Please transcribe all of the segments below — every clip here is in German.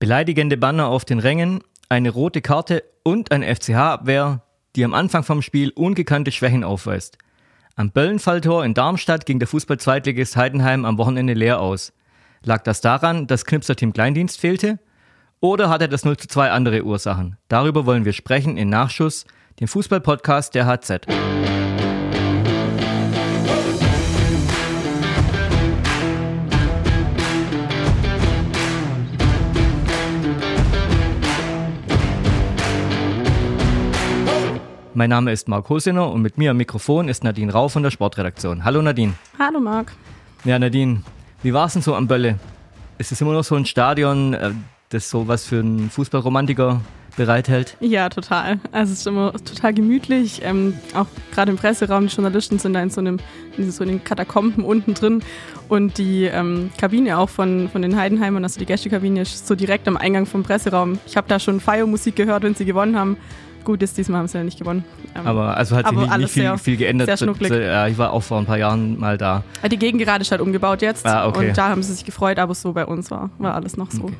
Beleidigende Banner auf den Rängen, eine rote Karte und eine FCH-Abwehr, die am Anfang vom Spiel ungekannte Schwächen aufweist. Am Böllenfalltor in Darmstadt ging der Fußball-Zweitligist Heidenheim am Wochenende leer aus. Lag das daran, dass Knipser Team Kleindienst fehlte? Oder hatte das 0 zu 2 andere Ursachen? Darüber wollen wir sprechen in Nachschuss, dem Fußball-Podcast der HZ. Mein Name ist Marc Hosiner und mit mir am Mikrofon ist Nadine Rau von der Sportredaktion. Hallo Nadine. Hallo Marc. Ja, Nadine, wie war es denn so am Bölle? Ist es immer noch so ein Stadion, äh, das so was für einen Fußballromantiker bereithält? Ja, total. Also es ist immer total gemütlich. Ähm, auch gerade im Presseraum, die Journalisten sind da in so einem, in so den Katakomben unten drin. Und die ähm, Kabine auch von, von den Heidenheimern, also die Gästekabine, ist so direkt am Eingang vom Presseraum. Ich habe da schon Feiermusik gehört, wenn sie gewonnen haben. Gut ist, diesmal haben sie ja nicht gewonnen. Ähm, aber also hat sich nicht, nicht viel, sehr, viel geändert. Sehr schnucklig. Ja, ich war auch vor ein paar Jahren mal da. Die Gegengerade ist halt umgebaut jetzt ah, okay. und da haben sie sich gefreut, aber so bei uns war, war alles noch so. Okay.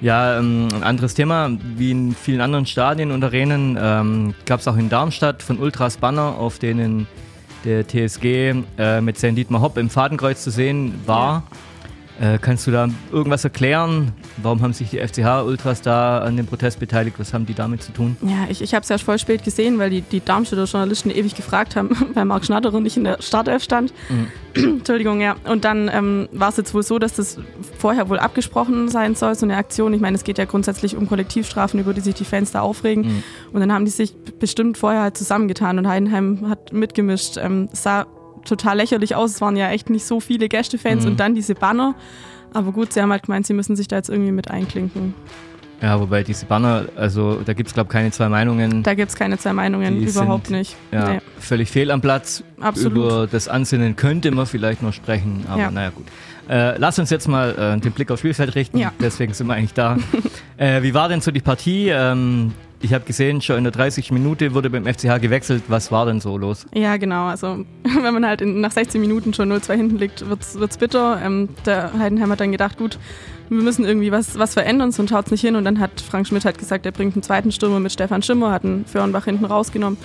Ja, ähm, ein anderes Thema, wie in vielen anderen Stadien und Arenen, ähm, gab es auch in Darmstadt von Ultras Banner, auf denen der TSG äh, mit. Dietmar Hopp im Fadenkreuz zu sehen war. Ja. Äh, kannst du da irgendwas erklären? Warum haben sich die FCH-Ultras da an dem Protest beteiligt? Was haben die damit zu tun? Ja, ich, ich habe es ja voll spät gesehen, weil die, die Darmstädter Journalisten ewig gefragt haben, weil Marc Schnatterer nicht in der Startelf stand. Mhm. Entschuldigung, ja. Und dann ähm, war es jetzt wohl so, dass das vorher wohl abgesprochen sein soll, so eine Aktion. Ich meine, es geht ja grundsätzlich um Kollektivstrafen, über die sich die Fans da aufregen. Mhm. Und dann haben die sich bestimmt vorher halt zusammengetan und Heidenheim hat mitgemischt. Ähm, sah total lächerlich aus. Es waren ja echt nicht so viele Gästefans mhm. und dann diese Banner. Aber gut, sie haben halt gemeint, sie müssen sich da jetzt irgendwie mit einklinken. Ja, wobei diese Banner, also da gibt es, glaube ich, keine zwei Meinungen. Da gibt es keine zwei Meinungen, Die überhaupt sind, nicht. Ja, nee. völlig fehl am Platz. Absolut. Über das Ansinnen könnte man vielleicht noch sprechen, aber ja. naja, gut. Äh, lass uns jetzt mal äh, den Blick aufs Spielfeld richten, ja. deswegen sind wir eigentlich da. äh, wie war denn so die Partie? Ähm, ich habe gesehen, schon in der 30. Minute wurde beim FCH gewechselt. Was war denn so los? Ja, genau. Also, wenn man halt in, nach 16 Minuten schon 0-2 hinten liegt, wird es bitter. Ähm, der Heidenheim hat dann gedacht, gut, wir müssen irgendwie was, was verändern, sonst schaut es nicht hin. Und dann hat Frank Schmidt halt gesagt, er bringt einen zweiten Stürmer mit Stefan Schimmer, hat einen Föhrenbach hinten rausgenommen.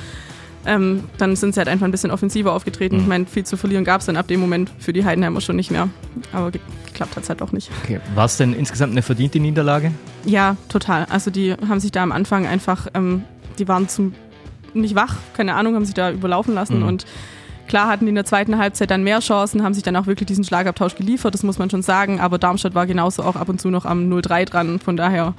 Ähm, dann sind sie halt einfach ein bisschen offensiver aufgetreten. Mhm. Ich meine, viel zu verlieren gab es dann ab dem Moment für die Heidenheimer schon nicht mehr. Aber ge geklappt hat es halt auch nicht. Okay. War es denn insgesamt eine verdiente Niederlage? Ja, total. Also die haben sich da am Anfang einfach, ähm, die waren zum nicht wach, keine Ahnung, haben sich da überlaufen lassen mhm. und Klar hatten die in der zweiten Halbzeit dann mehr Chancen, haben sich dann auch wirklich diesen Schlagabtausch geliefert, das muss man schon sagen. Aber Darmstadt war genauso auch ab und zu noch am 0-3 dran. Von daher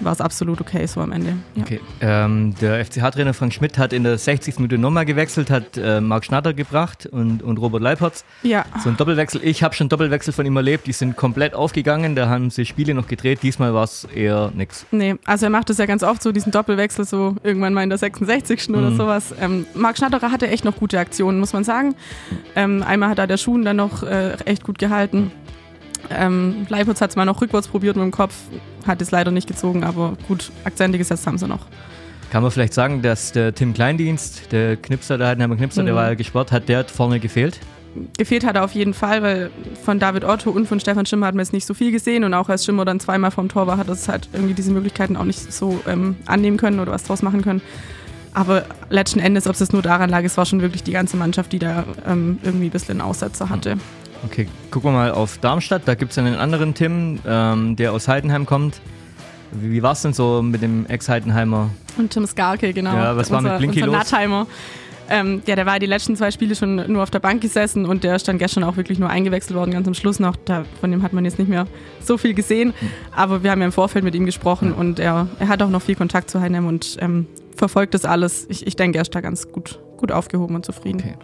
war es absolut okay so am Ende. Ja. Okay. Ähm, der FCH-Trainer Frank Schmidt hat in der 60. Minute nochmal gewechselt, hat äh, Marc Schnatter gebracht und, und Robert Leipertz. Ja. So ein Doppelwechsel. Ich habe schon Doppelwechsel von ihm erlebt, die sind komplett aufgegangen, da haben sie Spiele noch gedreht, diesmal war es eher nichts. Nee, also er macht das ja ganz oft so, diesen Doppelwechsel so irgendwann mal in der 66. Mhm. oder sowas. Ähm, Marc Schnatterer hatte echt noch gute Aktionen, muss man sagen. Ähm, einmal hat da der Schuhen dann noch äh, echt gut gehalten. Ähm, Leipzig hat es mal noch rückwärts probiert mit dem Kopf, hat es leider nicht gezogen, aber gut, Akzente gesetzt haben sie noch. Kann man vielleicht sagen, dass der Tim Kleindienst, der Knipser, der Heidenheimer Knipser, mhm. der war ja gesperrt, hat der vorne gefehlt? Gefehlt hat er auf jeden Fall, weil von David Otto und von Stefan Schimmer hat man jetzt nicht so viel gesehen und auch als Schimmer dann zweimal vom Tor war, hat es halt irgendwie diese Möglichkeiten auch nicht so ähm, annehmen können oder was draus machen können. Aber letzten Endes, ob es nur daran lag, es war schon wirklich die ganze Mannschaft, die da ähm, irgendwie ein bisschen Aussetzer hatte. Mhm. Okay, gucken wir mal auf Darmstadt. Da gibt es einen anderen Tim, ähm, der aus Heidenheim kommt. Wie, wie war es denn so mit dem Ex-Heidenheimer? Und Tim Skarke, genau. Ja, was war mit Blinky los? Nattheimer. Ähm, ja, der war die letzten zwei Spiele schon nur auf der Bank gesessen und der ist dann gestern auch wirklich nur eingewechselt worden, ganz am Schluss noch. Da, von dem hat man jetzt nicht mehr so viel gesehen. Hm. Aber wir haben ja im Vorfeld mit ihm gesprochen und er, er hat auch noch viel Kontakt zu Heidenheim und ähm, verfolgt das alles. Ich, ich denke, er ist da ganz gut, gut aufgehoben und zufrieden. Okay.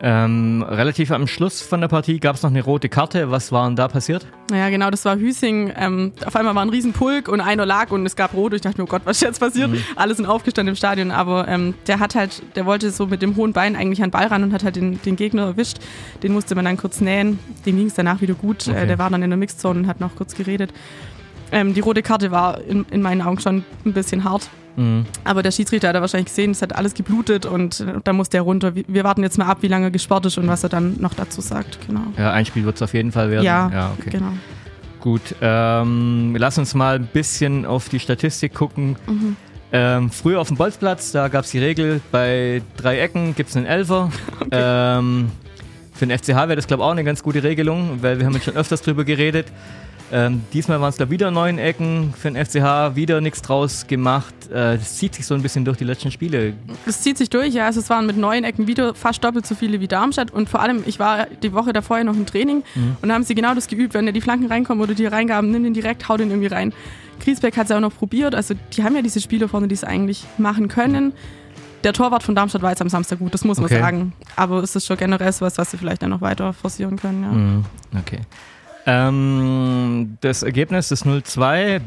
Ähm, relativ am Schluss von der Partie gab es noch eine rote Karte. Was war denn da passiert? Ja, genau, das war Hüsing. Ähm, auf einmal war ein Riesenpulk und einer lag und es gab rot. Ich dachte mir, oh Gott, was ist jetzt passiert? Mhm. Alle sind aufgestanden im Stadion, aber ähm, der hat halt, der wollte so mit dem hohen Bein eigentlich an den Ball ran und hat halt den, den Gegner erwischt. Den musste man dann kurz nähen. Dem ging es danach wieder gut. Äh, okay. Äh, der war dann in der Mixzone und hat noch kurz geredet. Ähm, die rote Karte war in, in meinen Augen schon ein bisschen hart. Mhm. Aber der Schiedsrichter hat er wahrscheinlich gesehen, es hat alles geblutet und äh, da muss der runter. Wir warten jetzt mal ab, wie lange gesperrt ist und was er dann noch dazu sagt. Genau. Ja, ein Spiel wird es auf jeden Fall werden. Ja, ja okay. genau. Gut, ähm, lass uns mal ein bisschen auf die Statistik gucken. Mhm. Ähm, früher auf dem Bolzplatz, da gab es die Regel, bei drei Ecken gibt es einen Elfer. Okay. Ähm, für den FCH wäre das, glaube ich, auch eine ganz gute Regelung, weil wir haben jetzt schon öfters drüber geredet. Ähm, diesmal waren es da wieder neun Ecken für den FCH, wieder nichts draus gemacht. Äh, das zieht sich so ein bisschen durch die letzten Spiele. Das zieht sich durch, ja. Also es waren mit neun Ecken wieder fast doppelt so viele wie Darmstadt. Und vor allem, ich war die Woche davor ja noch im Training mhm. und da haben sie genau das geübt. Wenn da die Flanken reinkommen oder die reingaben, nimm den direkt, hau den irgendwie rein. Griesbeck hat es ja auch noch probiert. Also die haben ja diese Spieler vorne, die es eigentlich machen können. Der Torwart von Darmstadt war jetzt am Samstag gut, das muss man okay. sagen. Aber es ist schon generell was, was sie vielleicht dann noch weiter forcieren können. Ja. Mhm. Okay. Ähm, das Ergebnis des 0-2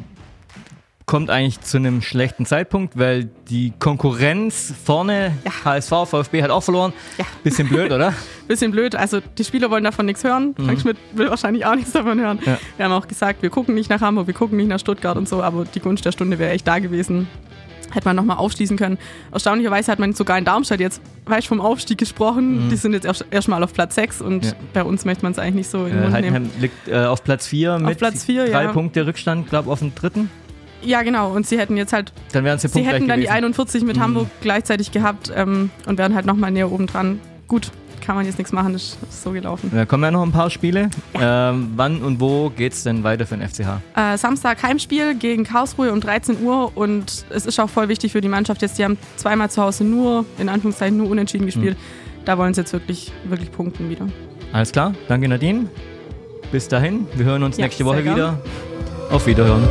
kommt eigentlich zu einem schlechten Zeitpunkt, weil die Konkurrenz vorne, ja. HSV, VfB hat auch verloren. Ja. Bisschen blöd, oder? Bisschen blöd. Also die Spieler wollen davon nichts hören. Mhm. Frank Schmidt will wahrscheinlich auch nichts davon hören. Ja. Wir haben auch gesagt, wir gucken nicht nach Hamburg, wir gucken nicht nach Stuttgart und so, aber die Gunst der Stunde wäre echt da gewesen hätte man nochmal aufschließen können. Erstaunlicherweise hat man sogar in Darmstadt jetzt, weißt vom Aufstieg gesprochen. Mhm. Die sind jetzt erstmal erst auf Platz 6 und ja. bei uns möchte man es eigentlich nicht so in den äh, Mund nehmen. liegt äh, auf Platz 4 mit Platz 4, drei ja. Punkte Rückstand, glaube ich, auf dem dritten. Ja, genau. Und sie hätten jetzt halt. Dann wären sie Sie hätten dann gewesen. die 41 mit mhm. Hamburg gleichzeitig gehabt ähm, und wären halt nochmal näher oben dran. Gut, kann man jetzt nichts machen, das ist so gelaufen. Da kommen ja noch ein paar Spiele. Ja. Ähm, wann und wo geht es denn weiter für den FCH? Äh, Samstag Heimspiel gegen Karlsruhe um 13 Uhr und es ist auch voll wichtig für die Mannschaft jetzt. Die haben zweimal zu Hause nur, in Anführungszeichen, nur unentschieden gespielt. Mhm. Da wollen sie jetzt wirklich, wirklich punkten wieder. Alles klar, danke Nadine. Bis dahin, wir hören uns ja, nächste Woche wieder. Auf Wiederhören.